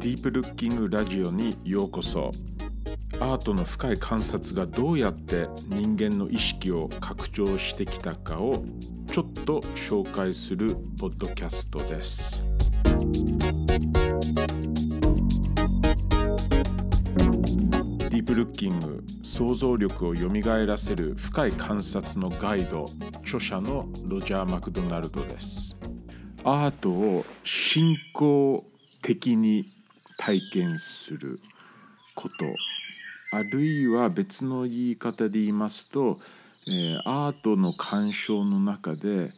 ディープルッキングラジオにようこそ。アートの深い観察がどうやって人間の意識を拡張してきたかをちょっと紹介するポッドキャストです。ディープルッキング想像力をよみがえらせる深い観察のガイド著者のロジャー・マクドナルドです。アートを信仰的に体験することあるいは別の言い方で言いますと、えー、アートの鑑賞の中で、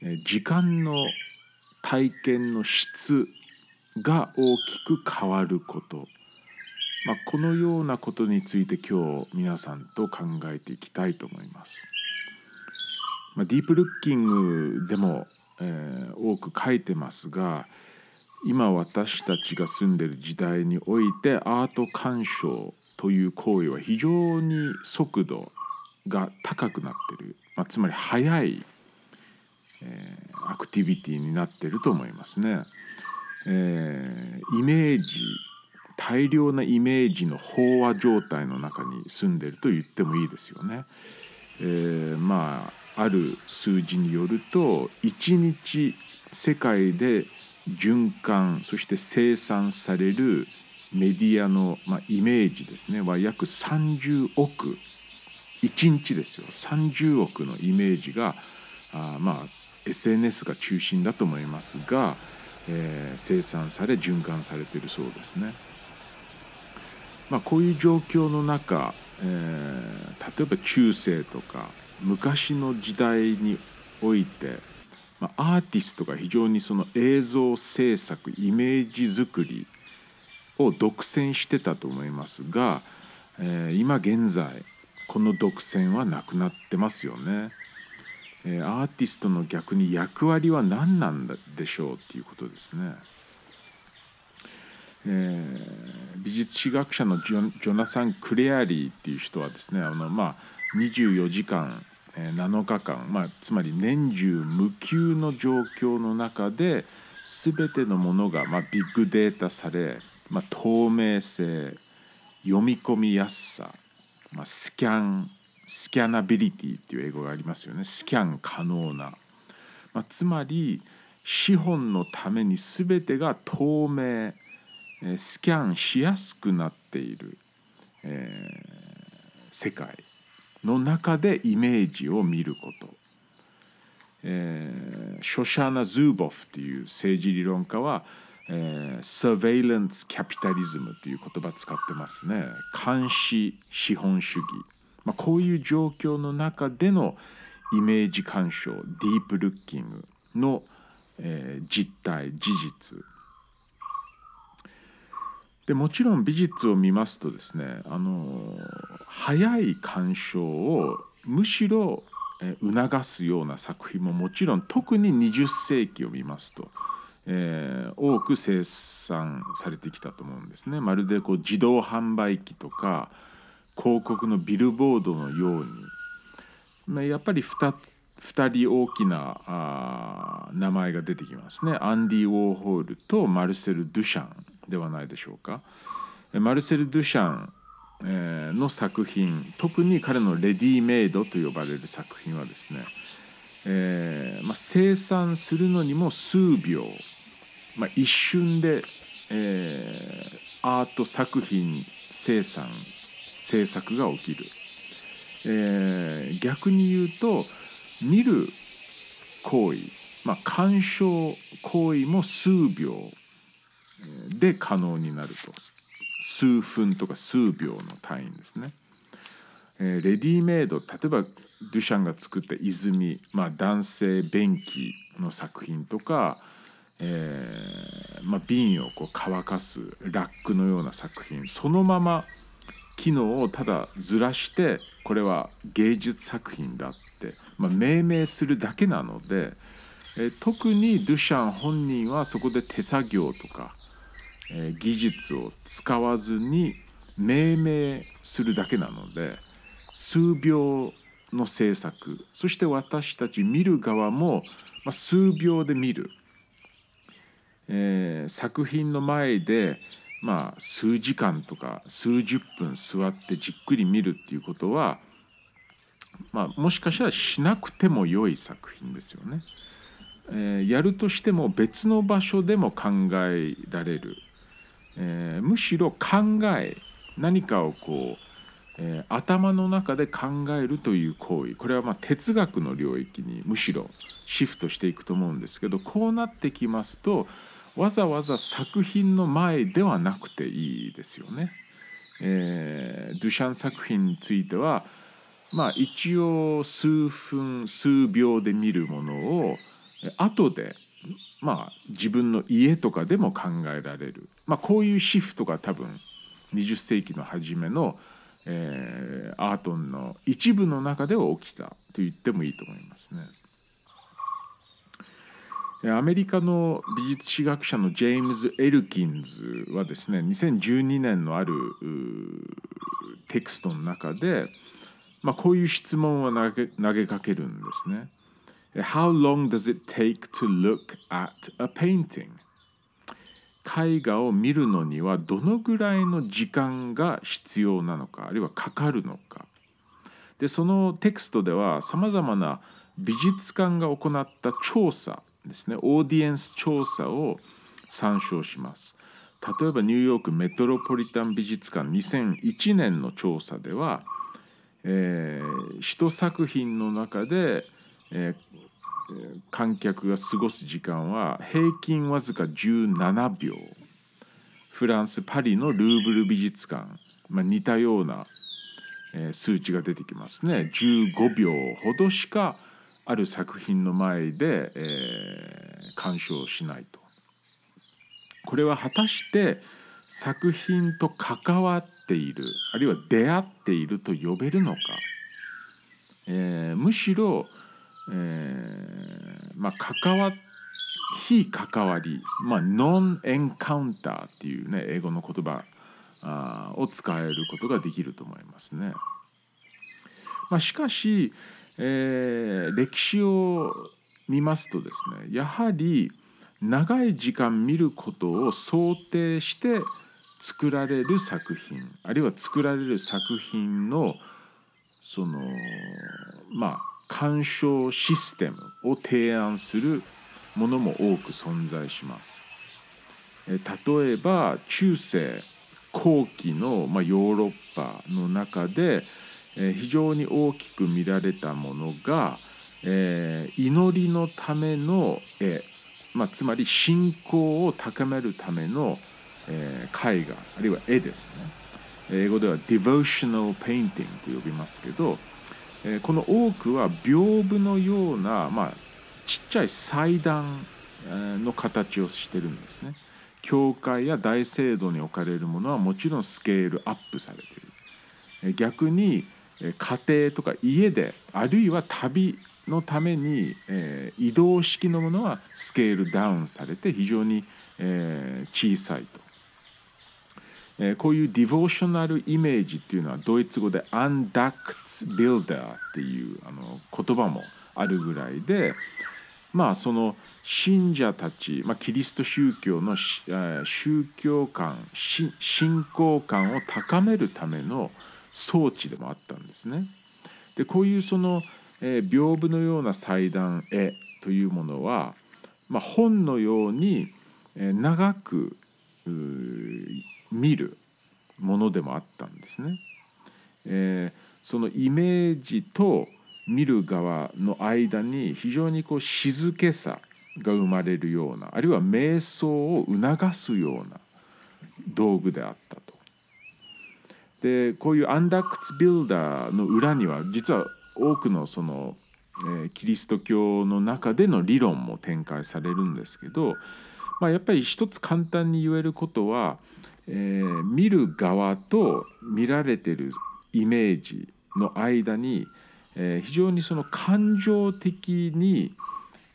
えー、時間の体験の質が大きく変わること、まあ、このようなことについて今日皆さんと考えていきたいと思います。まあ、ディープルッキングでも、えー、多く書いてますが今私たちが住んでる時代においてアート鑑賞という行為は非常に速度が高くなってる、まあ、つまり速い、えー、アクティビティになってると思いますね。えー、イメージ大量なイメージの飽和状態の中に住んでると言ってもいいですよね。えー、まあある数字によると1日世界で循環そして生産されるメディアの、まあ、イメージですねは約30億1日ですよ30億のイメージがあまあ SNS が中心だと思いますが、えー、生産され循環されてるそうですね。まあ、こういう状況の中、えー、例えば中世とか昔の時代においてまあ、アーティストが非常にその映像制作イメージ作りを独占してたと思いますが、えー、今現在この独占はなくなってますよね。えー、アーティストの逆に役割は何なんでしょうっていうことですね。えー、美術史学者のジョナサン・クレアリーっていう人はですねあの、まあ、24時間7日間、まあ、つまり年中無休の状況の中で全てのものが、まあ、ビッグデータされ、まあ、透明性読み込みやすさ、まあ、スキャンスキャナビリティっていう英語がありますよね。スキャン可能な、まあ、つまり資本のために全てが透明スキャンしやすくなっている、えー、世界。の中でイメージを見ること、えー、ショシャーナ・ズーボフっていう政治理論家は、えー、surveillance capitalism っていう言葉使ってますね。監視資本主義、まあ、こういう状況の中でのイメージ干渉ディープルッキングの、えー、実態事実。でもちろん美術を見ますとですねあの早い鑑賞をむしろ促すような作品ももちろん特に20世紀を見ますと、えー、多く生産されてきたと思うんですね。まるでこう自動販売機とか広告のビルボードのように、まあ、やっぱり 2, 2人大きなあ名前が出てきますね。アンディ・ウォーホールとマルセル・ドゥシャンではないでしょうか。マルセル・ドゥシャンの作品特に彼の「レディメイド」と呼ばれる作品はですね、えーまあ、生産するのにも数秒、まあ、一瞬で、えー、アート作品生産制作が起きる、えー、逆に言うと見る行為、まあ、鑑賞行為も数秒で可能になると数分とか数秒の単位ですね。えー、レディメイド例えばドゥシャンが作った泉、まあ、男性便器の作品とか、えーまあ、瓶をこう乾かすラックのような作品そのまま機能をただずらしてこれは芸術作品だって、まあ、命名するだけなので、えー、特にドゥシャン本人はそこで手作業とか技術を使わずに命名するだけなので数秒の制作そして私たち見る側も、ま数秒で見る、えー、作品の前で、まあ数時間とか数十分座ってじっくり見るっていうことはまあもしかしたらしなくても良い作品ですよね。えー、やるとしても別の場所でも考えられる、えー、むしろ考え何かをこう、えー、頭の中で考えるという行為これはま哲学の領域にむしろシフトしていくと思うんですけどこうなってきますとわざわざ作品の前ではなくていいですよね。えー、ドゥシャン作品についてはまあ一応数分数秒で見るものを後でまあ自分の家とかでも考えられる、まあ、こういうシフトが多分20世紀の初めの、えー、アートンの一部の中では起きたと言ってもいいと思いますね。アメリカの美術史学者のジェームズ・エルキンズはですね2012年のあるテクストの中で、まあ、こういう質問を投げ投げかけるんですね。How long does it take to look at a painting? 絵画を見るのにはどのぐらいの時間が必要なのかあるいはかかるのか。でそのテクストではさまざまな美術館が行った調査ですね。オーディエンス調査を参照します。例えばニューヨークメトロポリタン美術館2001年の調査では、えー、一作品の中で、えー、観客が過ごす時間は平均わずか17秒。フランス・パリのルーブル美術館、まあ、似たような、えー、数値が出てきますね。15秒ほどしかある作品の前で、えー、鑑賞しないと。これは果たして作品と関わっているあるいは出会っていると呼べるのか、えー、むしろ、えー、まあ関わ非関わり、まあ、ノンエンカウンターっていうね英語の言葉あを使えることができると思いますね。まあ、しかし、えー、歴史を見ますとですねやはり長い時間見ることを想定して作られる作品あるいは作られる作品のそのまあ鑑賞システムを提案するものも多く存在します。例えば中世後期の、ま、ヨーロッパの中でえ非常に大きく見られたものが、え、祈りのための絵、まあ、つまり信仰を高めるための、え、絵画あるいは絵ですね英語では devotional painting と呼びますけど、え、この多くは屏風のような、まあ、ちっちゃい祭壇の形をしてるんですね。教会や大聖堂に置かれるものはもちろんスケールアップされている。逆に家庭とか家であるいは旅のために、え、移動式のものはスケールダウンされて非常に、え、小さいと、えー、こういうディボーショナルイメージっていうのはドイツ語でアンダックツビルダーっていうあの言葉もあるぐらいでまあその信者たち、まあ、キリスト宗教のえ宗教観信仰観を高めるための装置でもあったんですね。でこういうその、えー、屏風のような祭壇絵というものは、まあ、本のように、えー、長く見るものでもあったんですね。えー、そのイメージと見る側の間に非常にこう静けさが生まれるようなあるいは瞑想を促すような道具であったと。でこういうアンダックツビルダーの裏には実は多くのその、えー、キリスト教の中での理論も展開されるんですけど、まあ、やっぱり一つ簡単に言えることは、えー、見る側と見られてるイメージの間に、えー、非常にその感情的に、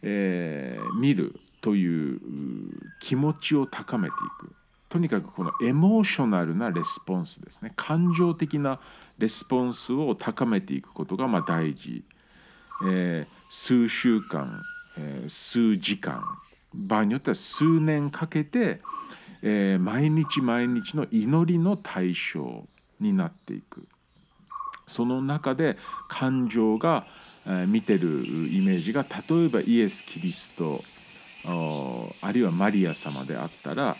えー、見るという気持ちを高めていく。とにかくこのエモーショナルなレスポンスですね。感情的なレスポンスを高めていくことがま大事、えー、数週間、えー、数時間。場合によっては数年かけて、えー、毎日毎日の祈りの対象になっていくその中で感情が、えー、見てるイメージが例えばイエス・キリストあるいはマリア様であったら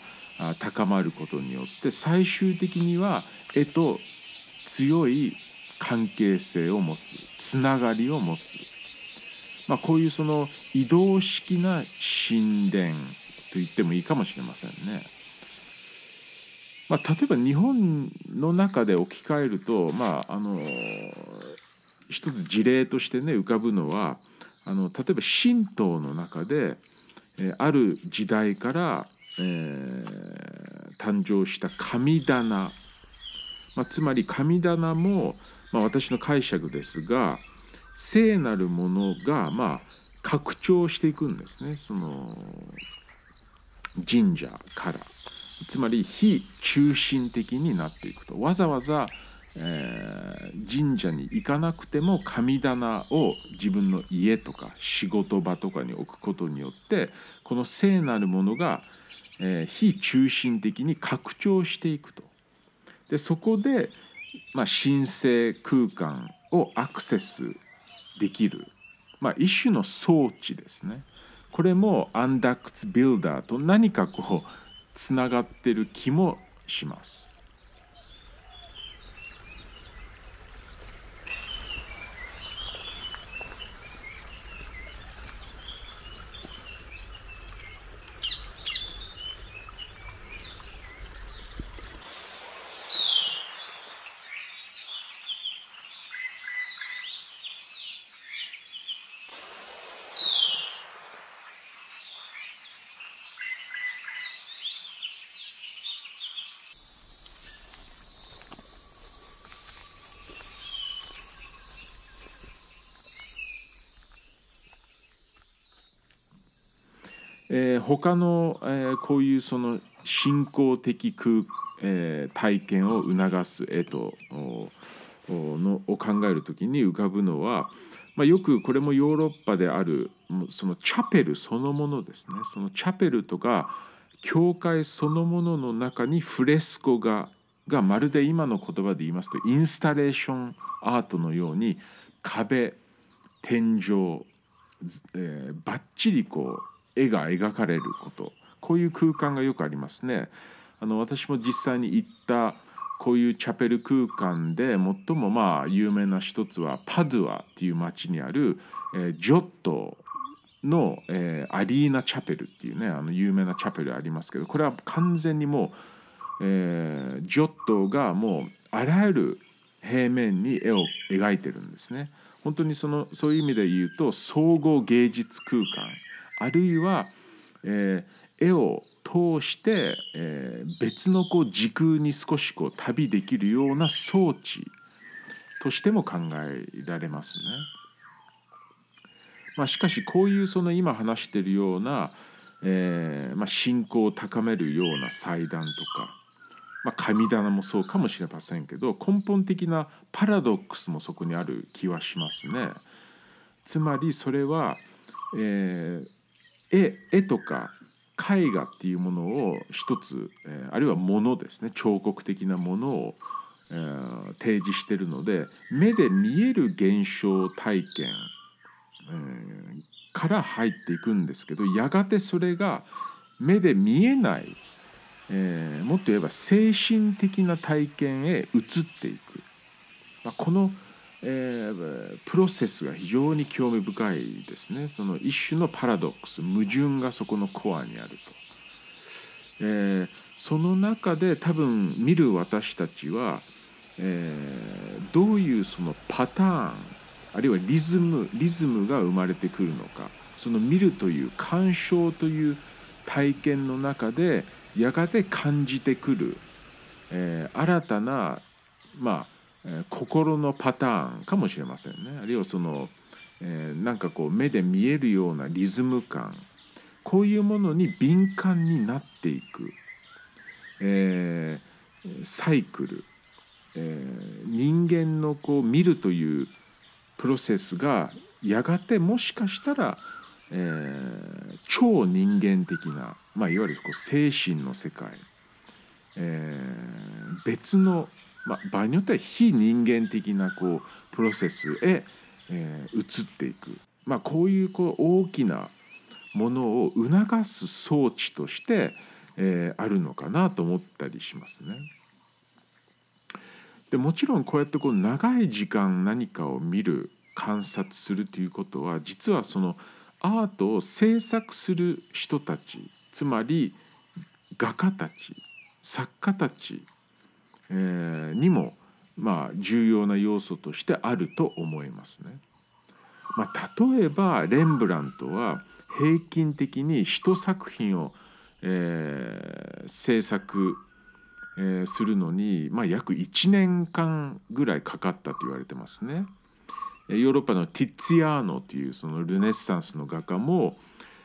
高まることによって最終的には絵と強い関係性を持つつながりを持つ、まあ、こういうその移動式な神殿と言ってもいいかもしれませんね。まあ、例えば日本の中で置き換えると、まあ、あの一つ事例としてね浮かぶのはあの例えば神道の中で、えある時代から、えー、誕生した神棚、まあ、つまり神棚も、まあ、私の解釈ですが聖なるものが、まあ、拡張していくんですねその神社から。つまり非中心的になっていくとわざわざ、えー、神社に行かなくても神棚を自分の家とか仕事場とかに置くことによってこの聖なるものが、えー、非中心的に拡張していくと。でそこで、まあ、神聖空間をアクセスできる、まあ、一種の装置ですね。これもアンダックスビルダーと何かこうつながってる気もします。えー、他の、えー、こういうその信仰的空、えー、体験を促す絵とのを考える時に浮かぶのは、まあ、よくこれもヨーロッパであるそのチャペルそのものですね。そのチャペルとか教会そのものの中にフレスコ画がまるで今の言葉で言いますとインスタレーションアートのように壁天井、えー、ばっちりこう絵が描かれることこういう空間がよくありますね。あの私も実際に行ったこういうチャペル空間で最もまあ有名な一つはパドゥアっていう町にある、ジョットの、アリーナチャペルっていうねあの有名なチャペルありますけどこれは完全にもう、ジョットがもうあらゆる平面に絵を描いてるんですね。本当にそのそういう意味で言うと総合芸術空間あるいは、えー、絵を通して、えー、別のこう時空に少しこう旅できるような装置としても考えられますね。まあ、しかしこういうその今話しているような、えーまあ、信仰を高めるような祭壇とか、まあ、神棚もそうかもしれませんけど根本的なパラドックスもそこにある気はしますね。つまりそれは、えー、絵絵とか絵画っていうものを一つ、えー、あるいはものですね。彫刻的なものを、えー、提示してるので目で見える現象体験、えー、から入っていくんですけどやがてそれが目で見えない、え、もっと言えば精神的な体験へ移っていく、まあ、この「えー、プロセスが非常に興味深いですね。その一種のパラドックス矛盾がそこのコアにあると、えー、その中で多分見る私たちは、えー、どういうそのパターンあるいはリズムリズムが生まれてくるのかその見るという鑑賞という体験の中でやがて感じてくる、えー、新たなまあ心のパターンかもしれませんね。あるいはその、えー、なんかこう目で見えるようなリズム感。こういうものに敏感になっていく、えー、サイクル、えー、人間のこう見るというプロセスがやがてもしかしたら、えー、超人間的な、まあ、いわゆるこう精神の世界。えー、別の、まあ、場合によっては非人間的なこうプロセスへ、えー、移っていく、まあ、こういうこう大きなものを促す装置として、えー、あるのかなと思ったりしますね。でもちろんこうやってこう長い時間何かを見る観察するということは実はそのアートを制作する人たちつまり画家たち作家たち、えー、にもまあ重要な要素としてあると思いますね。まあ、例えばレンブラントは平均的に一作品を、えー、制作、えー、するのに、まあ、約1年間ぐらいかかったと言われてますね。ヨーロッパのティッツィアーノというそのルネッサンスの画家も、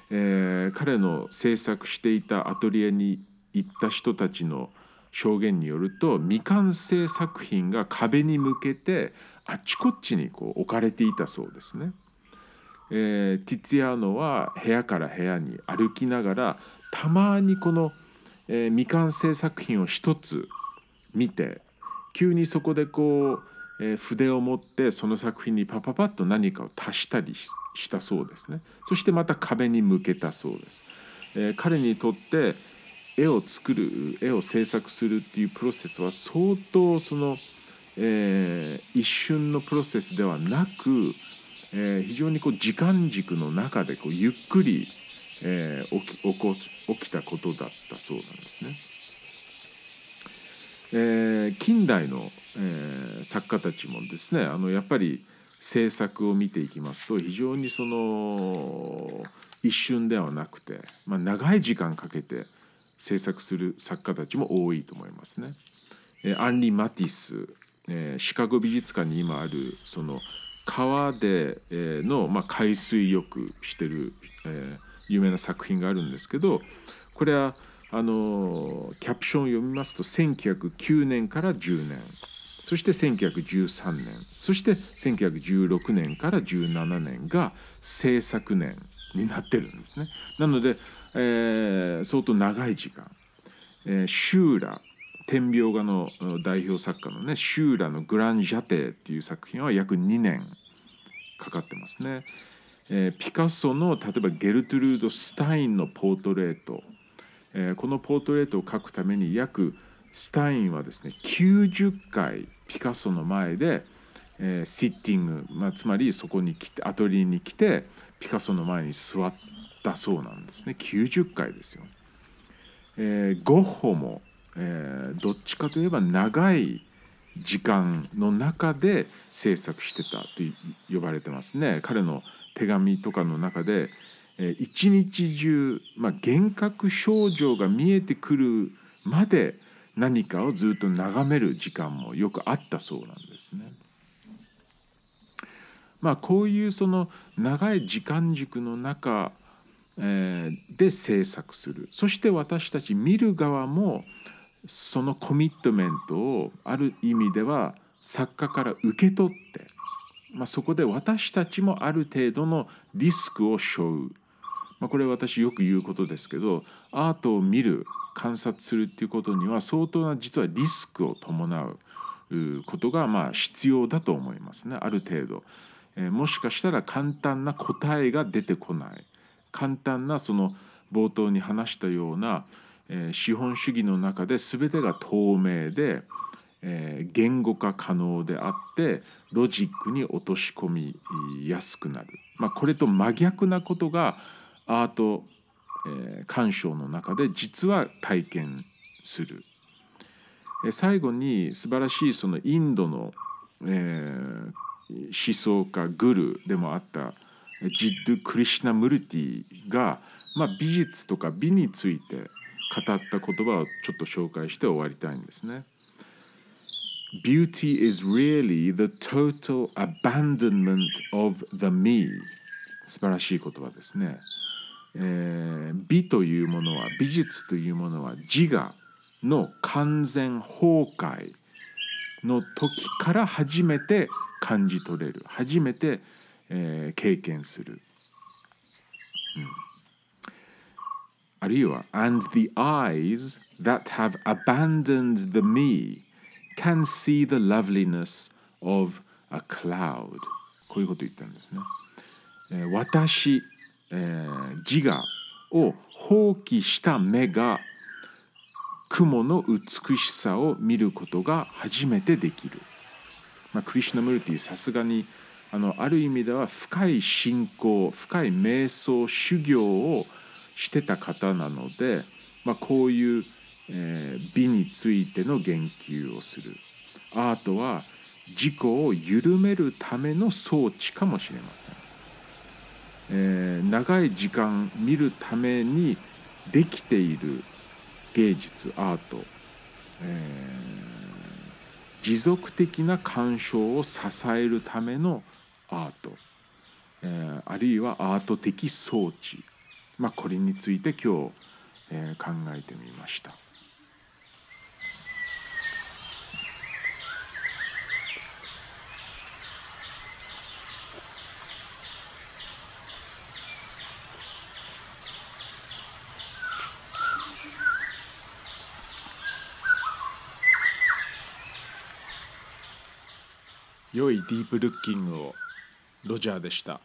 えー、彼の制作していたアトリエに行った人たちの証言によると未完成作品が壁に向けてあっちこっちにこう置かれていたそうですね。えー、ティツィアーノは部屋から部屋に歩きながらたまにこの、えー、未完成作品を一つ見て急にそこでこう、えー、筆を持ってその作品にパパパッと何かを足したりしたそうですねそしてまた壁に向けたそうです、えー、彼にとって絵を作る絵を制作するっていうプロセスは相当その、えー、一瞬のプロセスではなく、えー、非常にこう時間軸の中でこうゆっくり、えー、起き起こ起きたことだったそうなんですね。えー、近代の、えー、作家たちもですねあのやっぱり制作を見ていきますと非常にその一瞬ではなくて、まあ、長い時間かけて制作する作家たちも多いと思いますね。えアンリ・マティス、えシカゴ美術館に今あるその川で、の、まあ、海水浴してる、え有名な作品があるんですけどこれはあのキャプションを読みますと1909年から10年。そして1913年。そして1916年から17年が制作年。になってるんですね。なので、えー、相当長い時間、えー、シューラ天描画の代表作家のねシューラの「グラン・ジャテー」っていう作品は約2年かかってますね。えー、ピカソの例えばゲルトゥルード・スタインのポートレート、えー、このポートレートを描くために約スタインはですね90回ピカソの前で、えー、シッティング、まあ、つまりそこに来てアトリエに来てピカソの前に座ったそうなんですね90回ですよ。えー、ゴッホも、えー、どっちかといえば長い時間の中で制作してたと呼ばれてますね。彼の手紙とかの中で、えー、一日中、まあ、幻覚症状が見えてくるまで何かをずっと眺める時間もよくあったそうなんですね。まあ、こういうその長い時間軸の中、え、で制作する。そして私たち見る側もそのコミットメントをある意味では作家から受け取って、まあ、そこで私たちもある程度のリスクを背負う、まあ、これ私よく言うことですけどアートを見る観察するっていうことには相当な実はリスクを伴うことがまあ必要だと思いますね。ある程度。えもしかしたら簡単な答えが出てこない簡単なその冒頭に話したような、え資本主義の中で全てが透明で、え言語化可能であってロジックに落とし込みやすくなる、まあ、これと真逆なことがアート、え鑑賞の中で実は体験する。最後に素晴らしいそのインドの、えー、思想家グルでもあったジッド・クリシナ・ムルティが、まあ、美術とか美について語った言葉をちょっと紹介して終わりたいんですね。Beauty is really the total abandonment of the me 素晴らしい言葉ですね。えー、美というものは美術というものは自我の完全崩壊の時から初めて感じ取れる初めて、えー、経験する、うんあるいは And the eyes that have abandoned the me can see the loveliness of a cloud こういうこと言ったんですね、えー、私、えー、自我を放棄した目が雲の美しさを見ることが初めてできる、まあ、クリシュナムルティさすがにあのある意味では深い信仰深い瞑想修行をしてた方なので、まあ、こういう、えー、美についての言及をする。アートは自己を緩めるための装置かもしれません、えー、長い時間見るためにできている芸術アート、えー、持続的な鑑賞を支えるためのアート、えー、あるいはアート的装置まあ、これについて今日、えー、考えてみました。良いディープルッキングをロジャーでした。